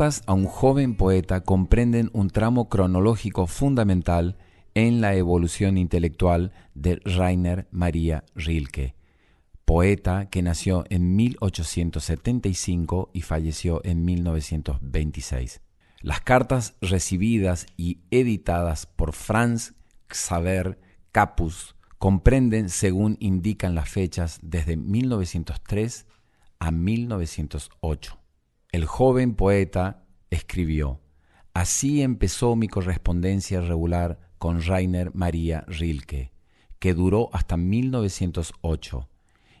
Cartas a un joven poeta comprenden un tramo cronológico fundamental en la evolución intelectual de Rainer Maria Rilke, poeta que nació en 1875 y falleció en 1926. Las cartas recibidas y editadas por Franz Xaver Capus comprenden, según indican las fechas, desde 1903 a 1908. El joven poeta escribió, Así empezó mi correspondencia regular con Rainer Maria Rilke, que duró hasta 1908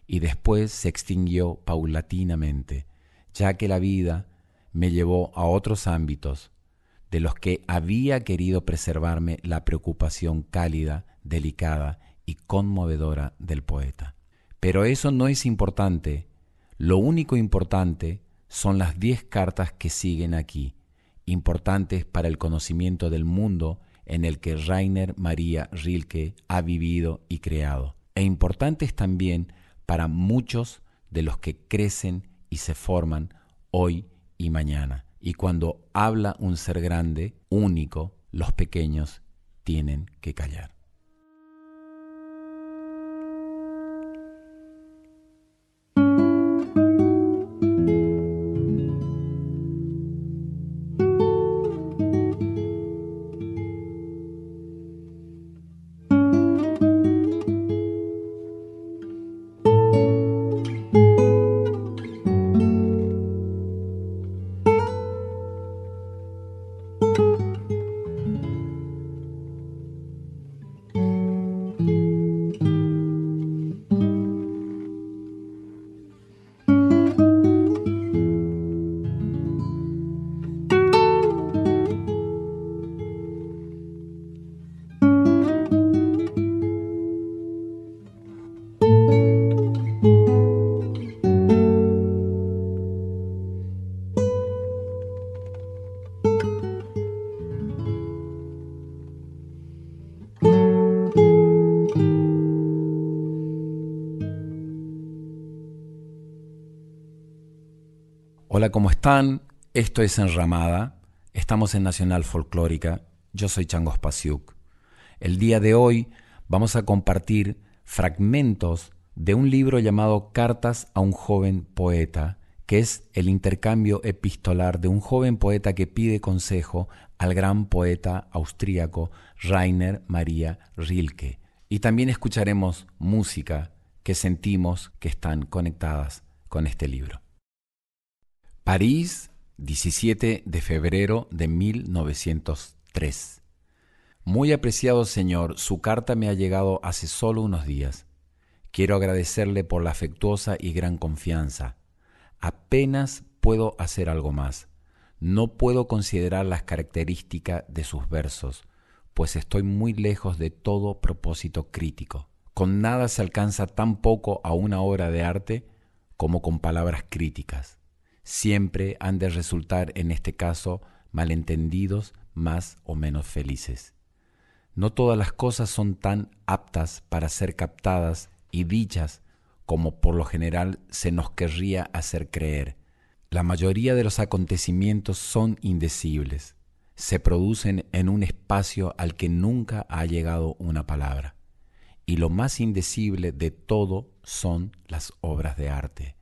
y después se extinguió paulatinamente, ya que la vida me llevó a otros ámbitos de los que había querido preservarme la preocupación cálida, delicada y conmovedora del poeta. Pero eso no es importante. Lo único importante son las diez cartas que siguen aquí, importantes para el conocimiento del mundo en el que Rainer Maria Rilke ha vivido y creado, e importantes también para muchos de los que crecen y se forman hoy y mañana. Y cuando habla un ser grande, único, los pequeños tienen que callar. ¿Cómo están? Esto es Enramada. Estamos en Nacional Folclórica. Yo soy Changos Pasiuk. El día de hoy vamos a compartir fragmentos de un libro llamado Cartas a un joven poeta, que es el intercambio epistolar de un joven poeta que pide consejo al gran poeta austríaco Rainer Maria Rilke. Y también escucharemos música que sentimos que están conectadas con este libro. París, 17 de febrero de 1903. Muy apreciado señor, su carta me ha llegado hace solo unos días. Quiero agradecerle por la afectuosa y gran confianza. Apenas puedo hacer algo más. No puedo considerar las características de sus versos, pues estoy muy lejos de todo propósito crítico. Con nada se alcanza tan poco a una obra de arte como con palabras críticas. Siempre han de resultar en este caso malentendidos más o menos felices. No todas las cosas son tan aptas para ser captadas y dichas como por lo general se nos querría hacer creer. La mayoría de los acontecimientos son indecibles, se producen en un espacio al que nunca ha llegado una palabra. Y lo más indecible de todo son las obras de arte,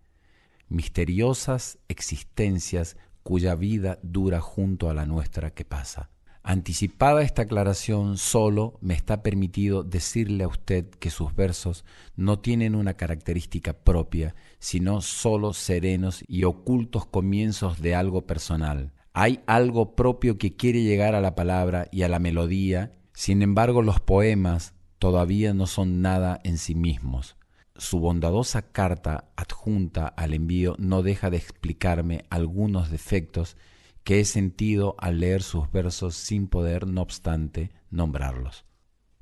misteriosas existencias cuya vida dura junto a la nuestra que pasa. Anticipada esta aclaración, solo me está permitido decirle a usted que sus versos no tienen una característica propia, sino solo serenos y ocultos comienzos de algo personal. Hay algo propio que quiere llegar a la palabra y a la melodía, sin embargo los poemas todavía no son nada en sí mismos. Su bondadosa carta adjunta al envío no deja de explicarme algunos defectos que he sentido al leer sus versos sin poder, no obstante, nombrarlos.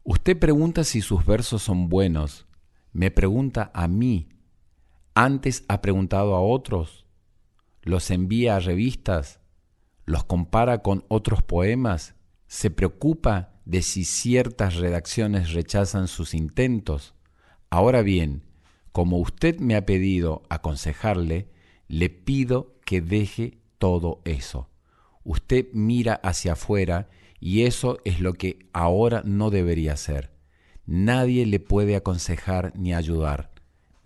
Usted pregunta si sus versos son buenos, me pregunta a mí, antes ha preguntado a otros, los envía a revistas, los compara con otros poemas, se preocupa de si ciertas redacciones rechazan sus intentos. Ahora bien, como usted me ha pedido aconsejarle, le pido que deje todo eso usted mira hacia afuera y eso es lo que ahora no debería hacer. Nadie le puede aconsejar ni ayudar.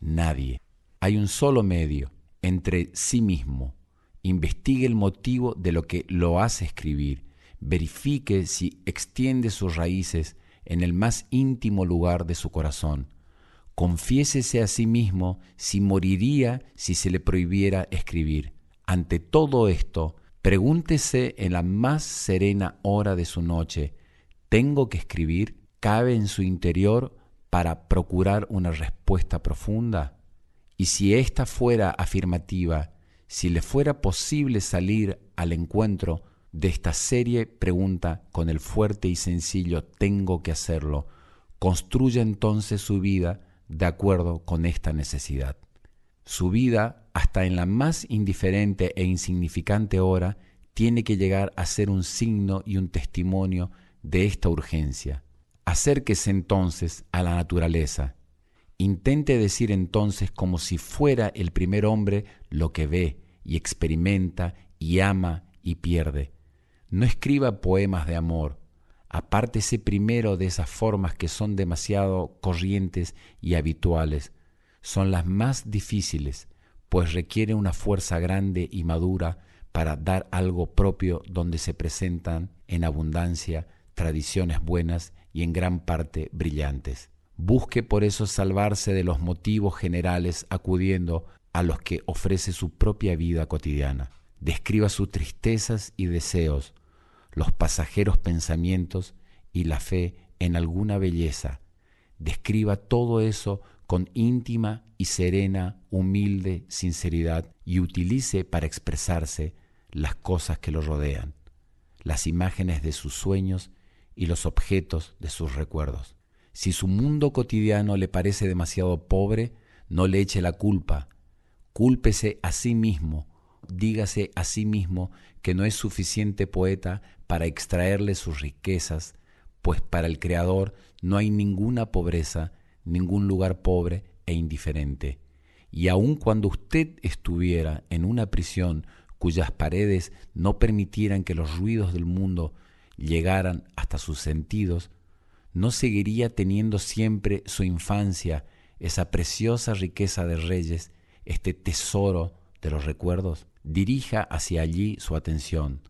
Nadie. Hay un solo medio, entre sí mismo. Investigue el motivo de lo que lo hace escribir. Verifique si extiende sus raíces en el más íntimo lugar de su corazón. Confiésese a sí mismo si moriría si se le prohibiera escribir. Ante todo esto, Pregúntese en la más serena hora de su noche, ¿tengo que escribir? ¿Cabe en su interior para procurar una respuesta profunda? Y si ésta fuera afirmativa, si le fuera posible salir al encuentro de esta serie pregunta con el fuerte y sencillo tengo que hacerlo, construya entonces su vida de acuerdo con esta necesidad. Su vida, hasta en la más indiferente e insignificante hora, tiene que llegar a ser un signo y un testimonio de esta urgencia. Acérquese entonces a la naturaleza. Intente decir entonces como si fuera el primer hombre lo que ve y experimenta y ama y pierde. No escriba poemas de amor. Apártese primero de esas formas que son demasiado corrientes y habituales son las más difíciles, pues requiere una fuerza grande y madura para dar algo propio donde se presentan en abundancia tradiciones buenas y en gran parte brillantes. Busque por eso salvarse de los motivos generales acudiendo a los que ofrece su propia vida cotidiana. Describa sus tristezas y deseos, los pasajeros pensamientos y la fe en alguna belleza. Describa todo eso con íntima y serena, humilde sinceridad y utilice para expresarse las cosas que lo rodean, las imágenes de sus sueños y los objetos de sus recuerdos. Si su mundo cotidiano le parece demasiado pobre, no le eche la culpa. Cúlpese a sí mismo, dígase a sí mismo que no es suficiente poeta para extraerle sus riquezas, pues para el Creador no hay ninguna pobreza ningún lugar pobre e indiferente. Y aun cuando usted estuviera en una prisión cuyas paredes no permitieran que los ruidos del mundo llegaran hasta sus sentidos, ¿no seguiría teniendo siempre su infancia, esa preciosa riqueza de reyes, este tesoro de los recuerdos? Dirija hacia allí su atención,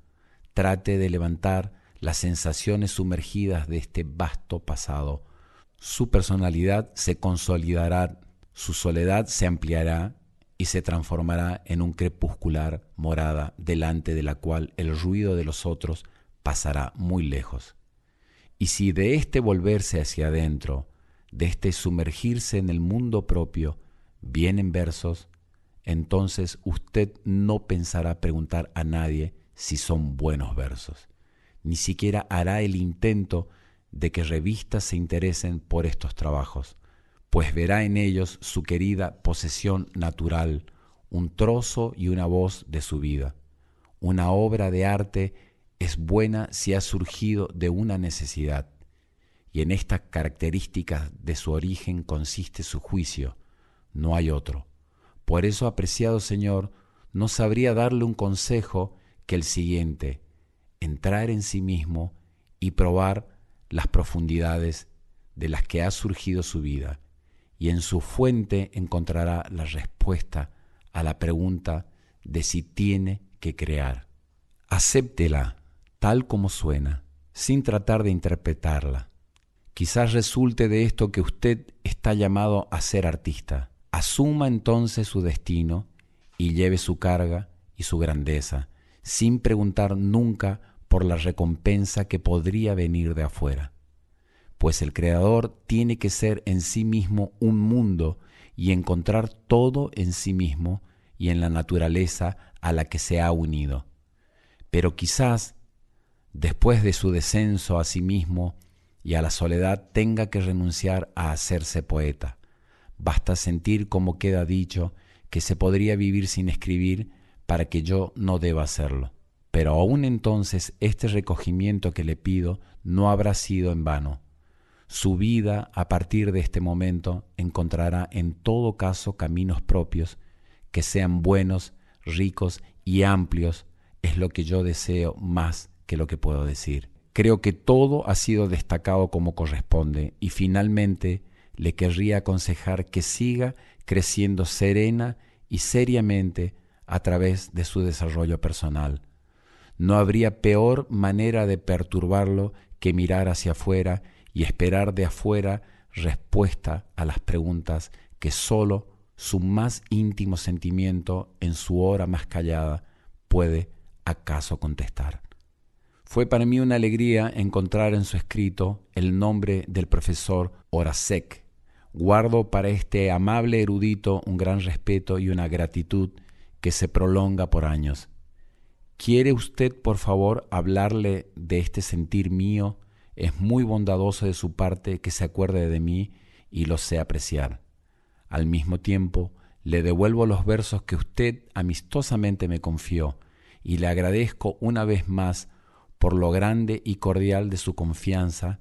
trate de levantar las sensaciones sumergidas de este vasto pasado, su personalidad se consolidará, su soledad se ampliará y se transformará en un crepuscular morada delante de la cual el ruido de los otros pasará muy lejos. Y si de este volverse hacia adentro, de este sumergirse en el mundo propio, vienen versos, entonces usted no pensará preguntar a nadie si son buenos versos, ni siquiera hará el intento de que revistas se interesen por estos trabajos, pues verá en ellos su querida posesión natural, un trozo y una voz de su vida. Una obra de arte es buena si ha surgido de una necesidad, y en estas características de su origen consiste su juicio, no hay otro. Por eso, apreciado Señor, no sabría darle un consejo que el siguiente, entrar en sí mismo y probar las profundidades de las que ha surgido su vida, y en su fuente encontrará la respuesta a la pregunta de si tiene que crear. Acéptela tal como suena, sin tratar de interpretarla. Quizás resulte de esto que usted está llamado a ser artista. Asuma entonces su destino y lleve su carga y su grandeza, sin preguntar nunca por la recompensa que podría venir de afuera. Pues el Creador tiene que ser en sí mismo un mundo y encontrar todo en sí mismo y en la naturaleza a la que se ha unido. Pero quizás, después de su descenso a sí mismo y a la soledad, tenga que renunciar a hacerse poeta. Basta sentir, como queda dicho, que se podría vivir sin escribir para que yo no deba hacerlo. Pero aún entonces este recogimiento que le pido no habrá sido en vano. Su vida a partir de este momento encontrará en todo caso caminos propios que sean buenos, ricos y amplios, es lo que yo deseo más que lo que puedo decir. Creo que todo ha sido destacado como corresponde y finalmente le querría aconsejar que siga creciendo serena y seriamente a través de su desarrollo personal no habría peor manera de perturbarlo que mirar hacia afuera y esperar de afuera respuesta a las preguntas que sólo su más íntimo sentimiento en su hora más callada puede acaso contestar. Fue para mí una alegría encontrar en su escrito el nombre del profesor Horacek. Guardo para este amable erudito un gran respeto y una gratitud que se prolonga por años. ¿Quiere usted, por favor, hablarle de este sentir mío? Es muy bondadoso de su parte que se acuerde de mí y lo sé apreciar. Al mismo tiempo, le devuelvo los versos que usted amistosamente me confió y le agradezco una vez más por lo grande y cordial de su confianza,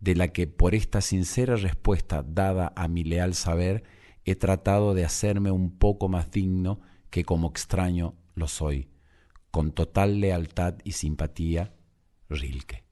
de la que por esta sincera respuesta dada a mi leal saber he tratado de hacerme un poco más digno que como extraño lo soy con total lealtad y simpatía, Rilke.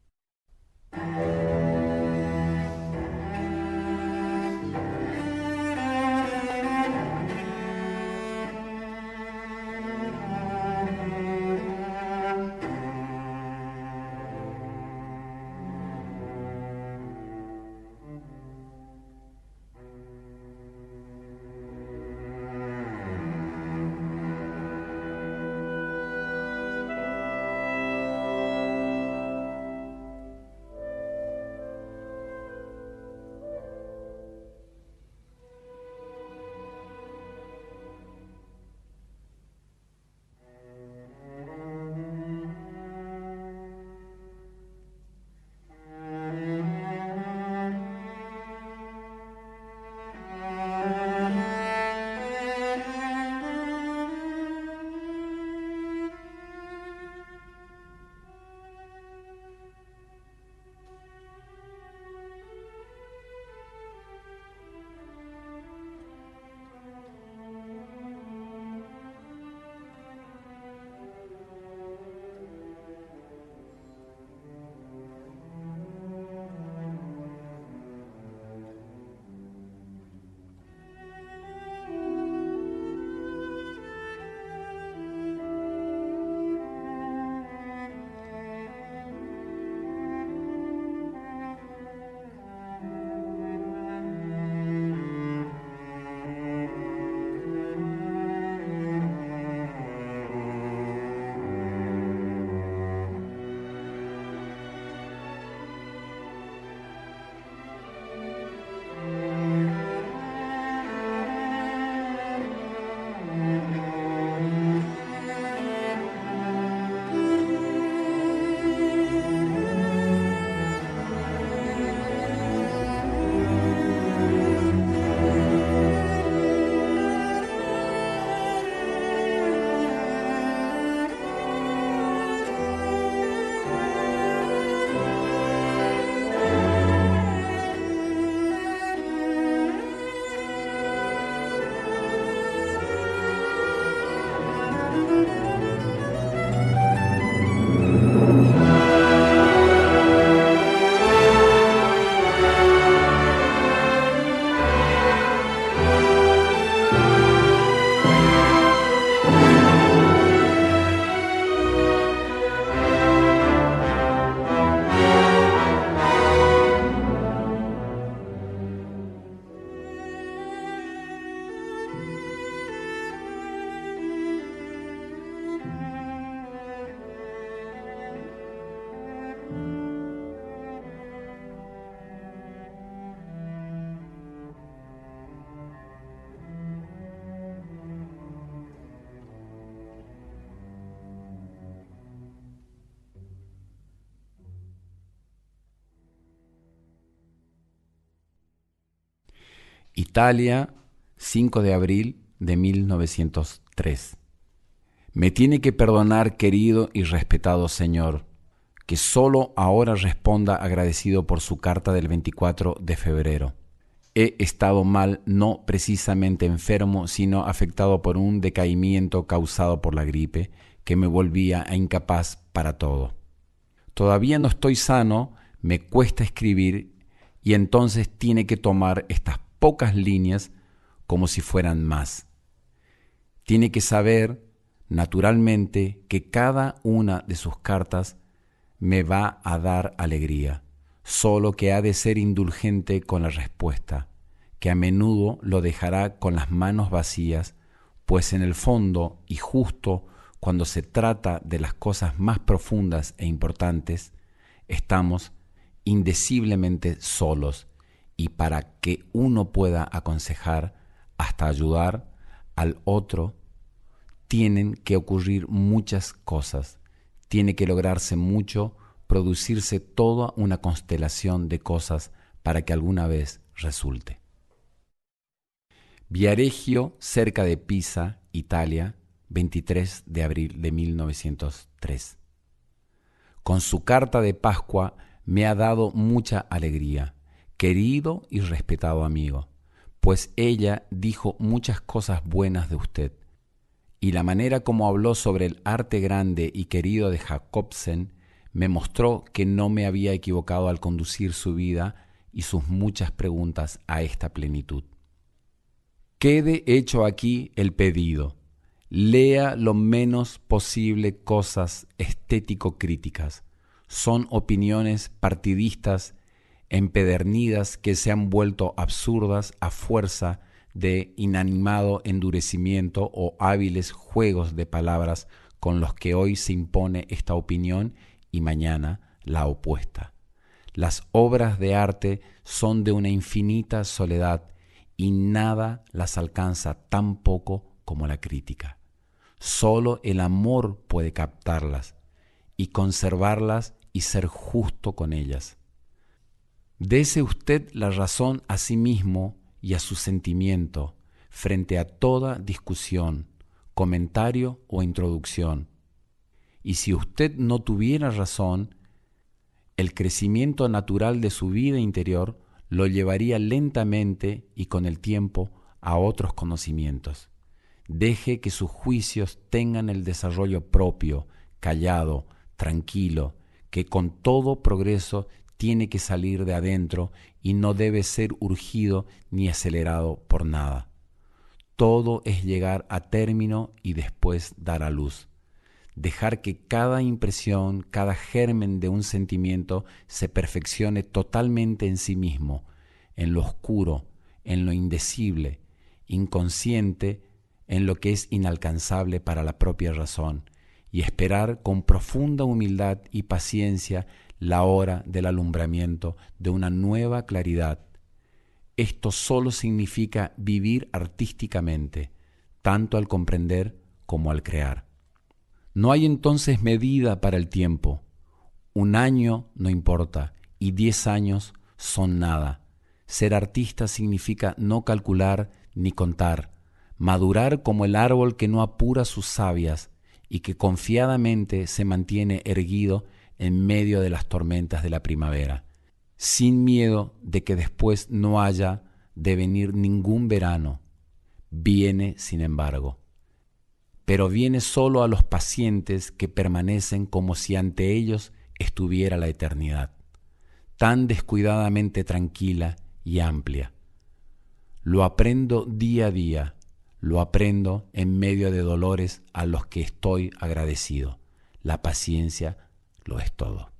Italia, 5 de abril de 1903. Me tiene que perdonar, querido y respetado Señor, que solo ahora responda agradecido por su carta del 24 de febrero. He estado mal, no precisamente enfermo, sino afectado por un decaimiento causado por la gripe, que me volvía incapaz para todo. Todavía no estoy sano, me cuesta escribir y entonces tiene que tomar estas pocas líneas como si fueran más. Tiene que saber, naturalmente, que cada una de sus cartas me va a dar alegría, solo que ha de ser indulgente con la respuesta, que a menudo lo dejará con las manos vacías, pues en el fondo y justo cuando se trata de las cosas más profundas e importantes, estamos indeciblemente solos y para que uno pueda aconsejar hasta ayudar al otro, tienen que ocurrir muchas cosas, tiene que lograrse mucho, producirse toda una constelación de cosas para que alguna vez resulte. Viareggio, cerca de Pisa, Italia, 23 de abril de 1903. Con su carta de Pascua me ha dado mucha alegría querido y respetado amigo, pues ella dijo muchas cosas buenas de usted, y la manera como habló sobre el arte grande y querido de Jacobsen me mostró que no me había equivocado al conducir su vida y sus muchas preguntas a esta plenitud. Quede hecho aquí el pedido. Lea lo menos posible cosas estético-críticas. Son opiniones partidistas empedernidas que se han vuelto absurdas a fuerza de inanimado endurecimiento o hábiles juegos de palabras con los que hoy se impone esta opinión y mañana la opuesta. Las obras de arte son de una infinita soledad y nada las alcanza tan poco como la crítica. Solo el amor puede captarlas y conservarlas y ser justo con ellas. Dese usted la razón a sí mismo y a su sentimiento frente a toda discusión, comentario o introducción. Y si usted no tuviera razón, el crecimiento natural de su vida interior lo llevaría lentamente y con el tiempo a otros conocimientos. Deje que sus juicios tengan el desarrollo propio, callado, tranquilo, que con todo progreso tiene que salir de adentro y no debe ser urgido ni acelerado por nada. Todo es llegar a término y después dar a luz. Dejar que cada impresión, cada germen de un sentimiento se perfeccione totalmente en sí mismo, en lo oscuro, en lo indecible, inconsciente, en lo que es inalcanzable para la propia razón, y esperar con profunda humildad y paciencia la hora del alumbramiento de una nueva claridad. Esto solo significa vivir artísticamente, tanto al comprender como al crear. No hay entonces medida para el tiempo. Un año no importa y diez años son nada. Ser artista significa no calcular ni contar, madurar como el árbol que no apura sus sabias y que confiadamente se mantiene erguido en medio de las tormentas de la primavera, sin miedo de que después no haya de venir ningún verano. Viene, sin embargo. pero viene solo a los pacientes que permanecen como si ante ellos estuviera la eternidad, tan descuidadamente tranquila y amplia. Lo aprendo día a día, lo aprendo en medio de dolores a los que estoy agradecido. La paciencia lo es todo.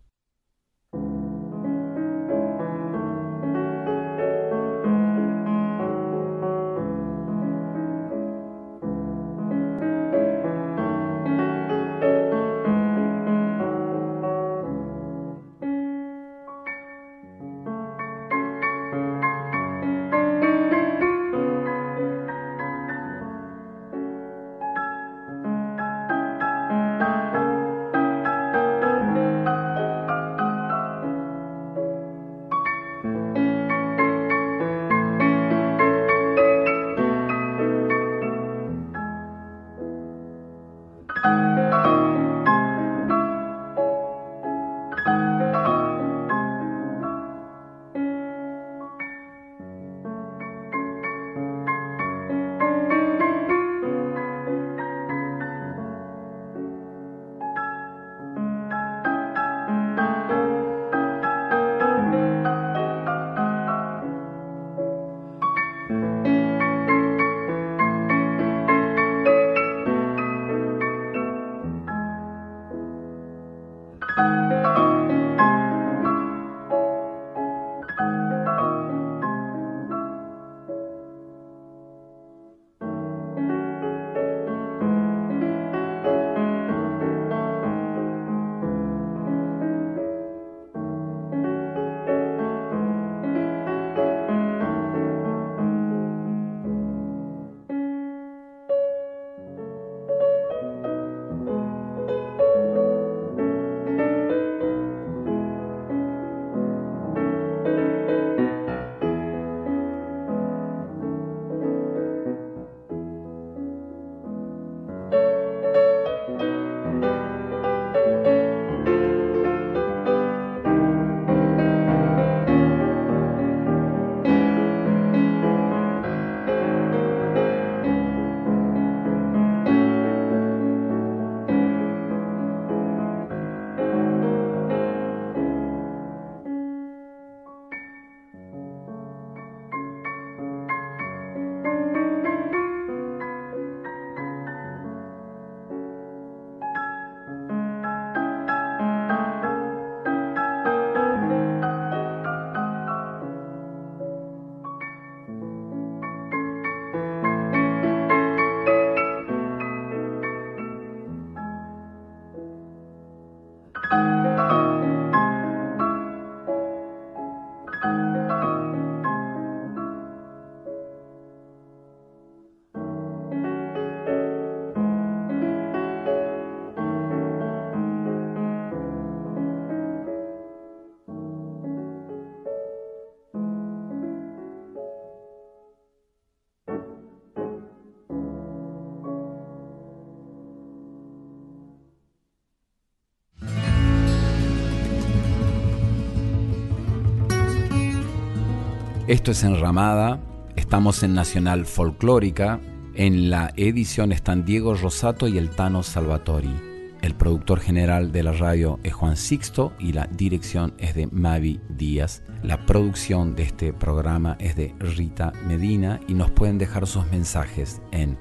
Esto es Enramada, estamos en Nacional Folclórica, en la edición están Diego Rosato y el Tano Salvatori. El productor general de la radio es Juan Sixto y la dirección es de Mavi Díaz. La producción de este programa es de Rita Medina y nos pueden dejar sus mensajes en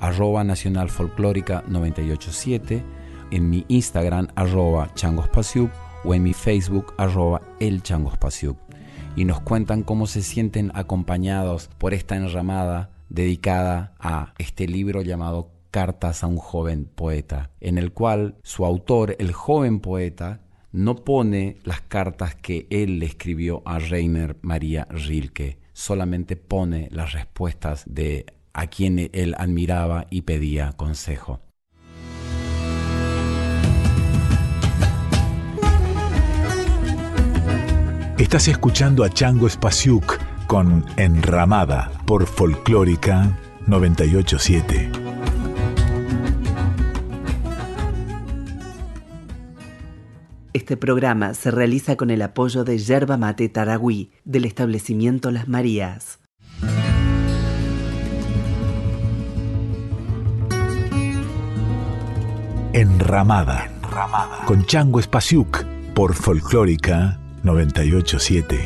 arroba nacional folclórica 987, en mi Instagram arroba changospasiuk o en mi Facebook arroba el changospasiuk y nos cuentan cómo se sienten acompañados por esta enramada dedicada a este libro llamado Cartas a un joven poeta, en el cual su autor, el joven poeta, no pone las cartas que él le escribió a Reiner María Rilke, solamente pone las respuestas de a quien él admiraba y pedía consejo. Estás escuchando a Chango Spasiuk con Enramada por Folclórica 987. Este programa se realiza con el apoyo de Yerba Mate Taragüí del establecimiento Las Marías. Enramada, con Chango Espasiuk por Folclórica 987.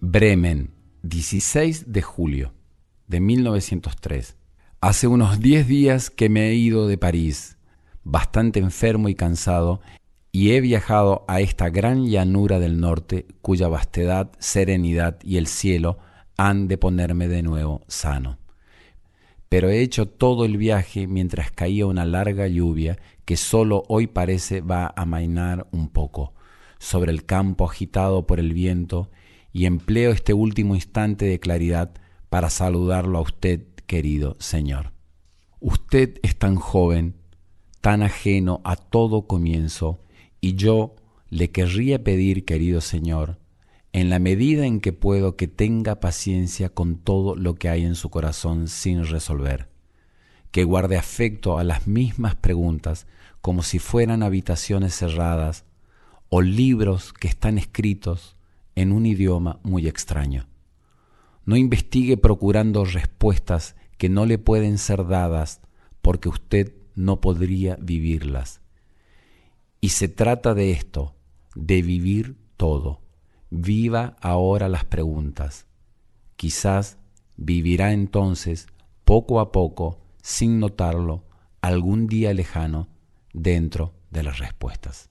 Bremen, 16 de julio de 1903. Hace unos 10 días que me he ido de París, bastante enfermo y cansado, y he viajado a esta gran llanura del norte cuya vastedad, serenidad y el cielo han de ponerme de nuevo sano. Pero he hecho todo el viaje mientras caía una larga lluvia que solo hoy parece va a amainar un poco sobre el campo agitado por el viento y empleo este último instante de claridad para saludarlo a usted, querido Señor. Usted es tan joven, tan ajeno a todo comienzo, y yo le querría pedir, querido Señor, en la medida en que puedo que tenga paciencia con todo lo que hay en su corazón sin resolver, que guarde afecto a las mismas preguntas como si fueran habitaciones cerradas o libros que están escritos en un idioma muy extraño. No investigue procurando respuestas que no le pueden ser dadas porque usted no podría vivirlas. Y se trata de esto, de vivir todo. Viva ahora las preguntas. Quizás vivirá entonces, poco a poco, sin notarlo, algún día lejano, dentro de las respuestas.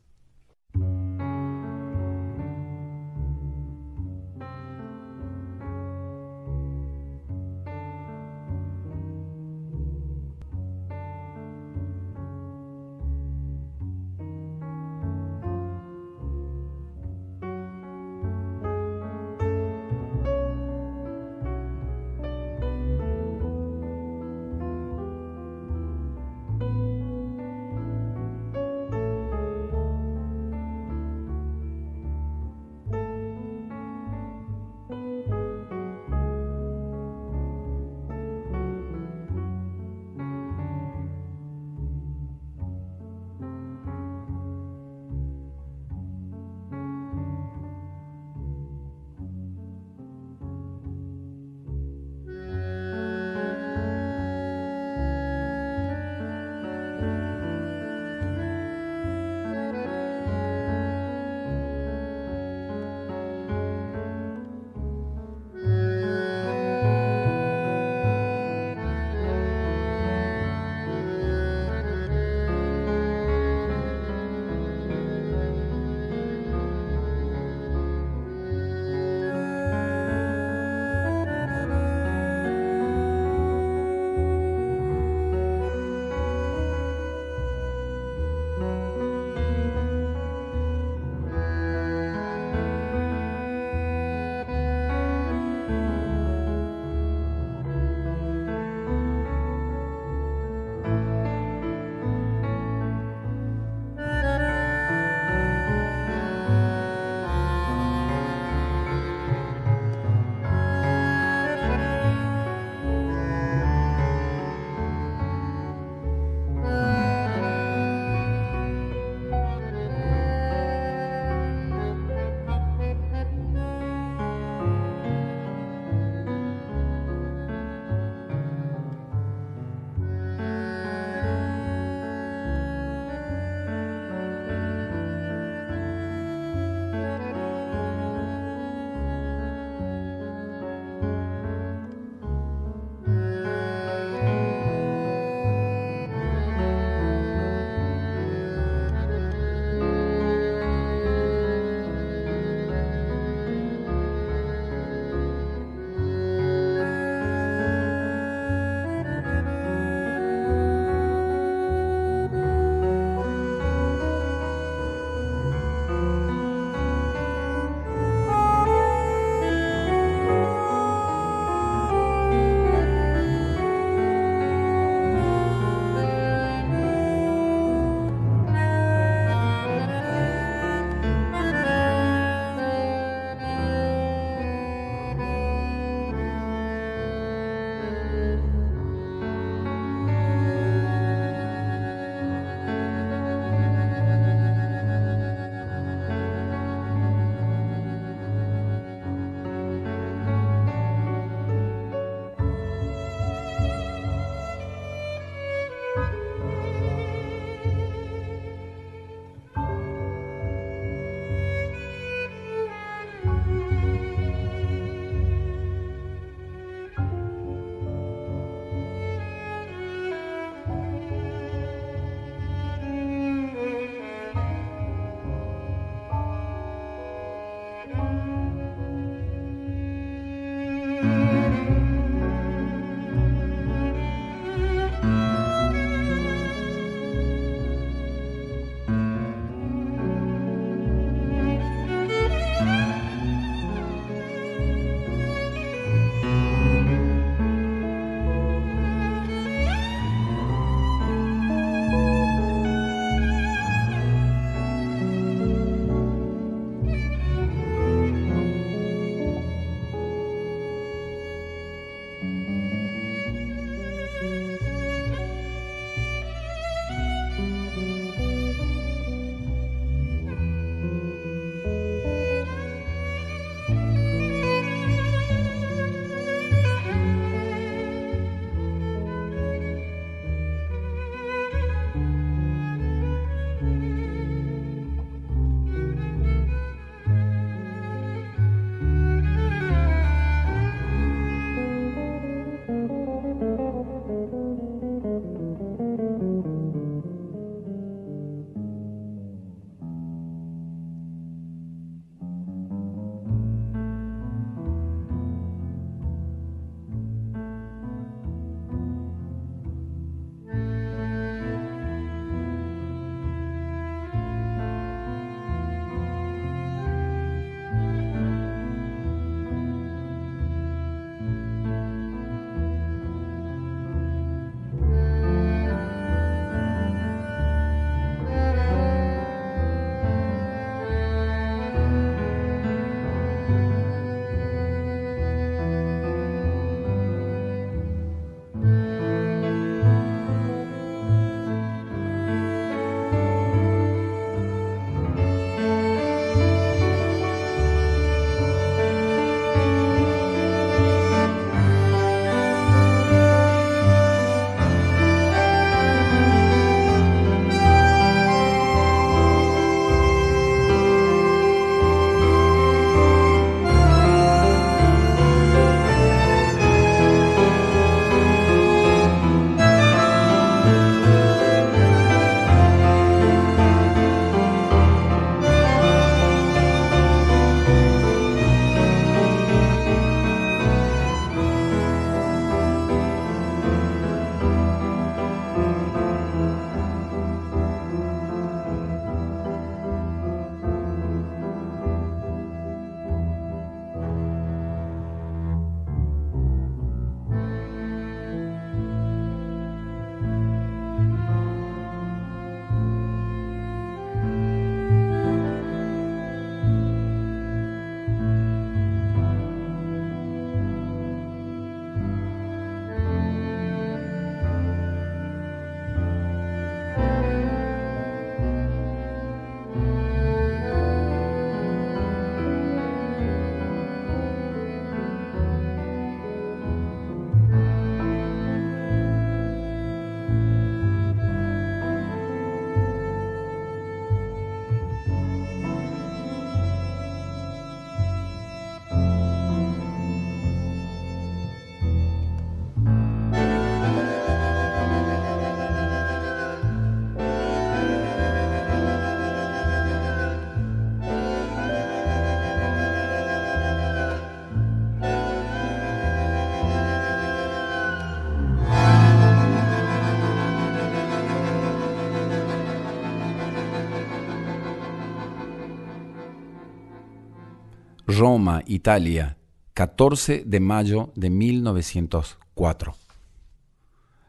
Roma, Italia, 14 de mayo de 1904.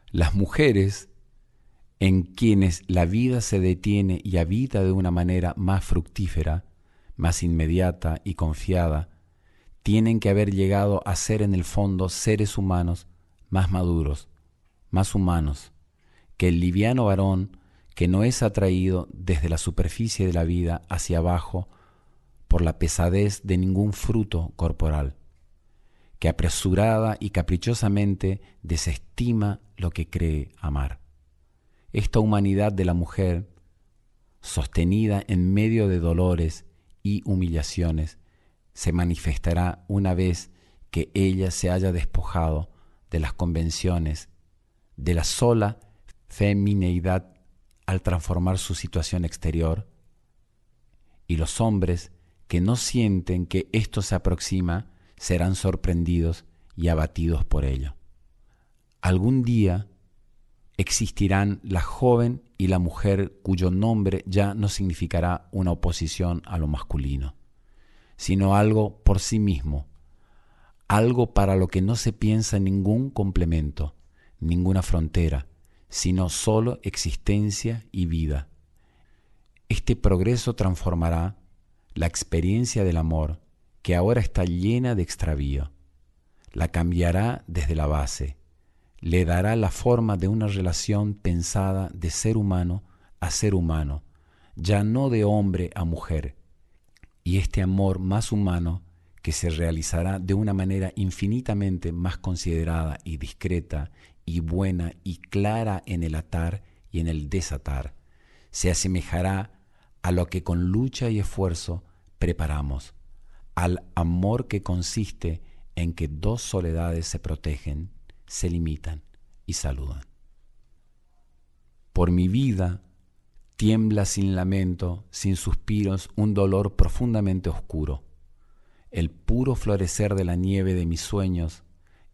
Las mujeres en quienes la vida se detiene y habita de una manera más fructífera, más inmediata y confiada, tienen que haber llegado a ser en el fondo seres humanos más maduros, más humanos, que el liviano varón que no es atraído desde la superficie de la vida hacia abajo por la pesadez de ningún fruto corporal, que apresurada y caprichosamente desestima lo que cree amar. esta humanidad de la mujer, sostenida en medio de dolores y humillaciones, se manifestará una vez que ella se haya despojado de las convenciones, de la sola femineidad al transformar su situación exterior, y los hombres que no sienten que esto se aproxima serán sorprendidos y abatidos por ello. Algún día existirán la joven y la mujer cuyo nombre ya no significará una oposición a lo masculino, sino algo por sí mismo, algo para lo que no se piensa ningún complemento, ninguna frontera, sino solo existencia y vida. Este progreso transformará la experiencia del amor, que ahora está llena de extravío, la cambiará desde la base, le dará la forma de una relación pensada de ser humano a ser humano, ya no de hombre a mujer, y este amor más humano que se realizará de una manera infinitamente más considerada y discreta y buena y clara en el atar y en el desatar, se asemejará a lo que con lucha y esfuerzo preparamos, al amor que consiste en que dos soledades se protegen se limitan y saludan. Por mi vida tiembla sin lamento, sin suspiros, un dolor profundamente oscuro. El puro florecer de la nieve de mis sueños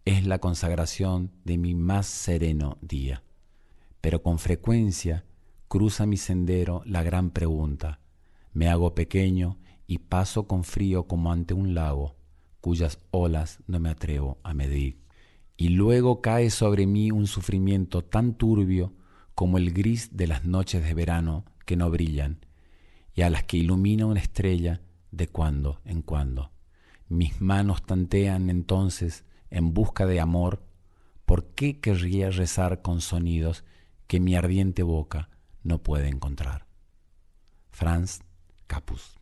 es la consagración de mi más sereno día. Pero con frecuencia cruza mi sendero la gran pregunta. Me hago pequeño y paso con frío como ante un lago, cuyas olas no me atrevo a medir y luego cae sobre mí un sufrimiento tan turbio como el gris de las noches de verano que no brillan y a las que ilumina una estrella de cuando en cuando. Mis manos tantean entonces en busca de amor, ¿por qué querría rezar con sonidos que mi ardiente boca no puede encontrar? Franz Capus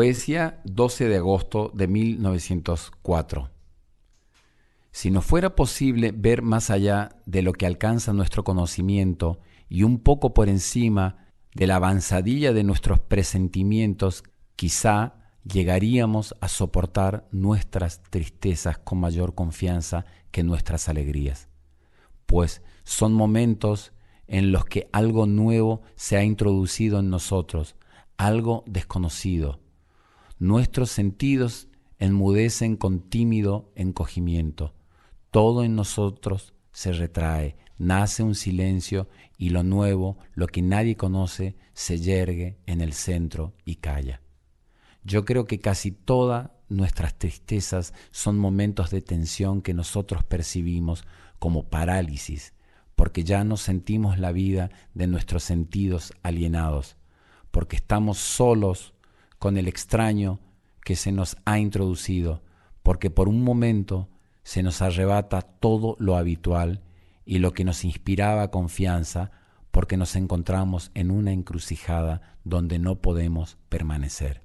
Suecia, 12 de agosto de 1904. Si no fuera posible ver más allá de lo que alcanza nuestro conocimiento y un poco por encima de la avanzadilla de nuestros presentimientos, quizá llegaríamos a soportar nuestras tristezas con mayor confianza que nuestras alegrías, pues son momentos en los que algo nuevo se ha introducido en nosotros, algo desconocido. Nuestros sentidos enmudecen con tímido encogimiento. Todo en nosotros se retrae, nace un silencio y lo nuevo, lo que nadie conoce, se yergue en el centro y calla. Yo creo que casi todas nuestras tristezas son momentos de tensión que nosotros percibimos como parálisis, porque ya no sentimos la vida de nuestros sentidos alienados, porque estamos solos con el extraño que se nos ha introducido, porque por un momento se nos arrebata todo lo habitual y lo que nos inspiraba confianza, porque nos encontramos en una encrucijada donde no podemos permanecer.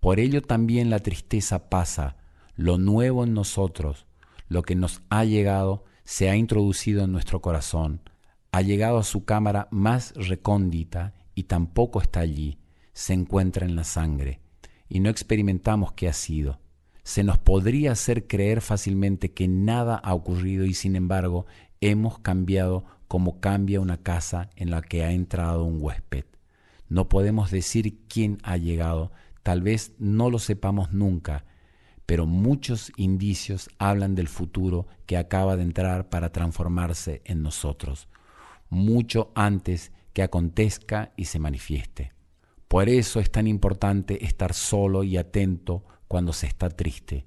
Por ello también la tristeza pasa, lo nuevo en nosotros, lo que nos ha llegado, se ha introducido en nuestro corazón, ha llegado a su cámara más recóndita y tampoco está allí, se encuentra en la sangre, y no experimentamos qué ha sido. Se nos podría hacer creer fácilmente que nada ha ocurrido y sin embargo hemos cambiado como cambia una casa en la que ha entrado un huésped. No podemos decir quién ha llegado, tal vez no lo sepamos nunca, pero muchos indicios hablan del futuro que acaba de entrar para transformarse en nosotros, mucho antes que acontezca y se manifieste. Por eso es tan importante estar solo y atento cuando se está triste,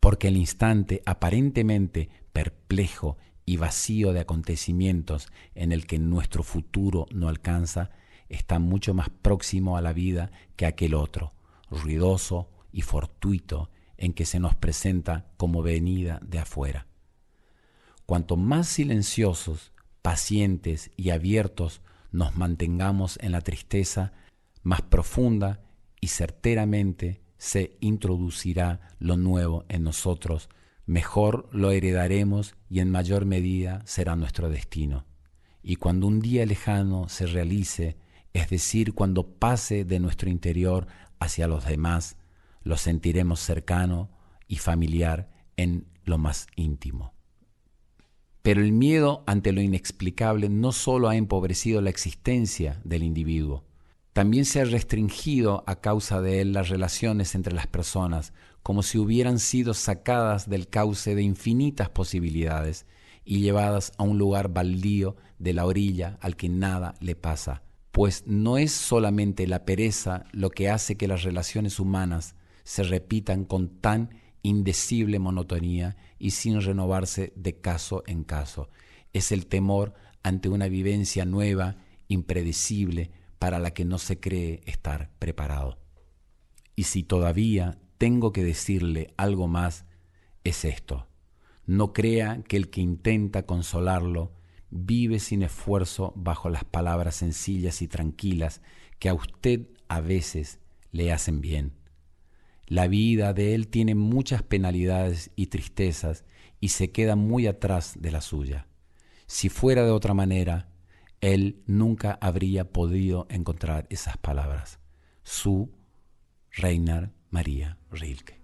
porque el instante aparentemente perplejo y vacío de acontecimientos en el que nuestro futuro no alcanza está mucho más próximo a la vida que aquel otro, ruidoso y fortuito en que se nos presenta como venida de afuera. Cuanto más silenciosos, pacientes y abiertos nos mantengamos en la tristeza más profunda y certeramente se introducirá lo nuevo en nosotros, mejor lo heredaremos y en mayor medida será nuestro destino. Y cuando un día lejano se realice, es decir, cuando pase de nuestro interior hacia los demás, lo sentiremos cercano y familiar en lo más íntimo. Pero el miedo ante lo inexplicable no solo ha empobrecido la existencia del individuo, también se ha restringido a causa de él las relaciones entre las personas, como si hubieran sido sacadas del cauce de infinitas posibilidades y llevadas a un lugar baldío de la orilla al que nada le pasa, pues no es solamente la pereza lo que hace que las relaciones humanas se repitan con tan indecible monotonía y sin renovarse de caso en caso. Es el temor ante una vivencia nueva, impredecible, para la que no se cree estar preparado. Y si todavía tengo que decirle algo más, es esto. No crea que el que intenta consolarlo vive sin esfuerzo bajo las palabras sencillas y tranquilas que a usted a veces le hacen bien. La vida de él tiene muchas penalidades y tristezas y se queda muy atrás de la suya. Si fuera de otra manera, él nunca habría podido encontrar esas palabras. Su Reiner María Rilke.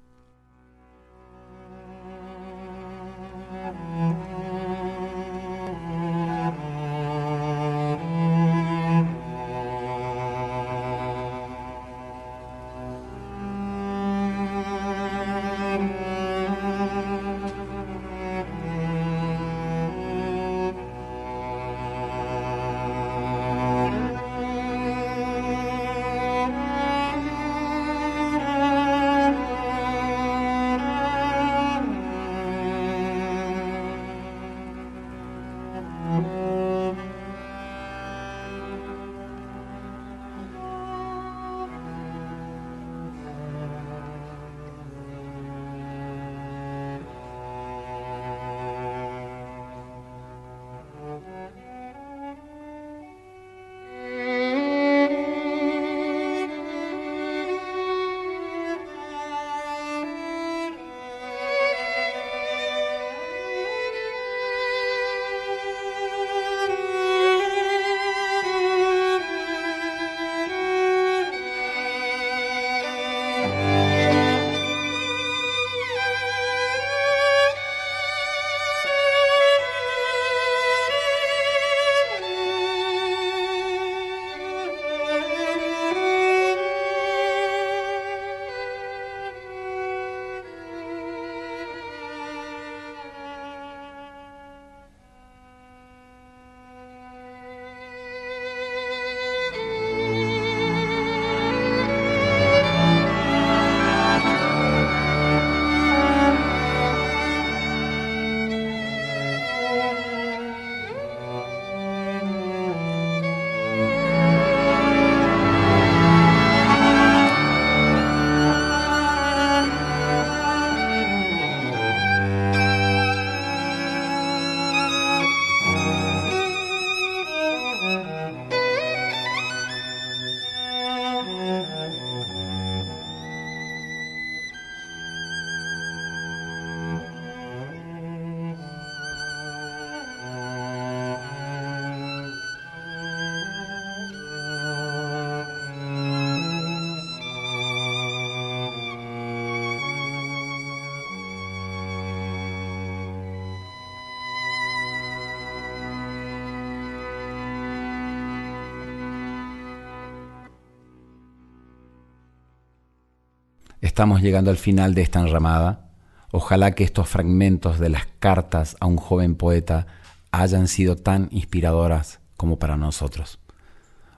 Estamos llegando al final de esta enramada. Ojalá que estos fragmentos de las cartas a un joven poeta hayan sido tan inspiradoras como para nosotros.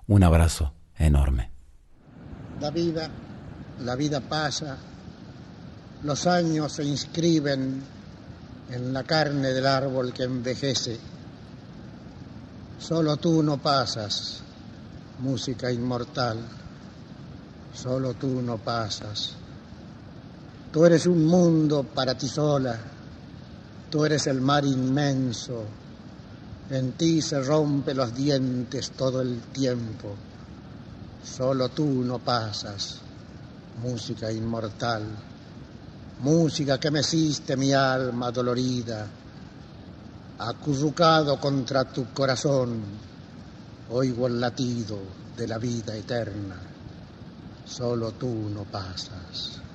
Un abrazo enorme. La vida, la vida pasa, los años se inscriben en la carne del árbol que envejece. Solo tú no pasas, música inmortal, solo tú no pasas. Tú eres un mundo para ti sola, tú eres el mar inmenso, en ti se rompe los dientes todo el tiempo, solo tú no pasas, música inmortal, música que meciste mi alma dolorida, acurrucado contra tu corazón, oigo el latido de la vida eterna, solo tú no pasas.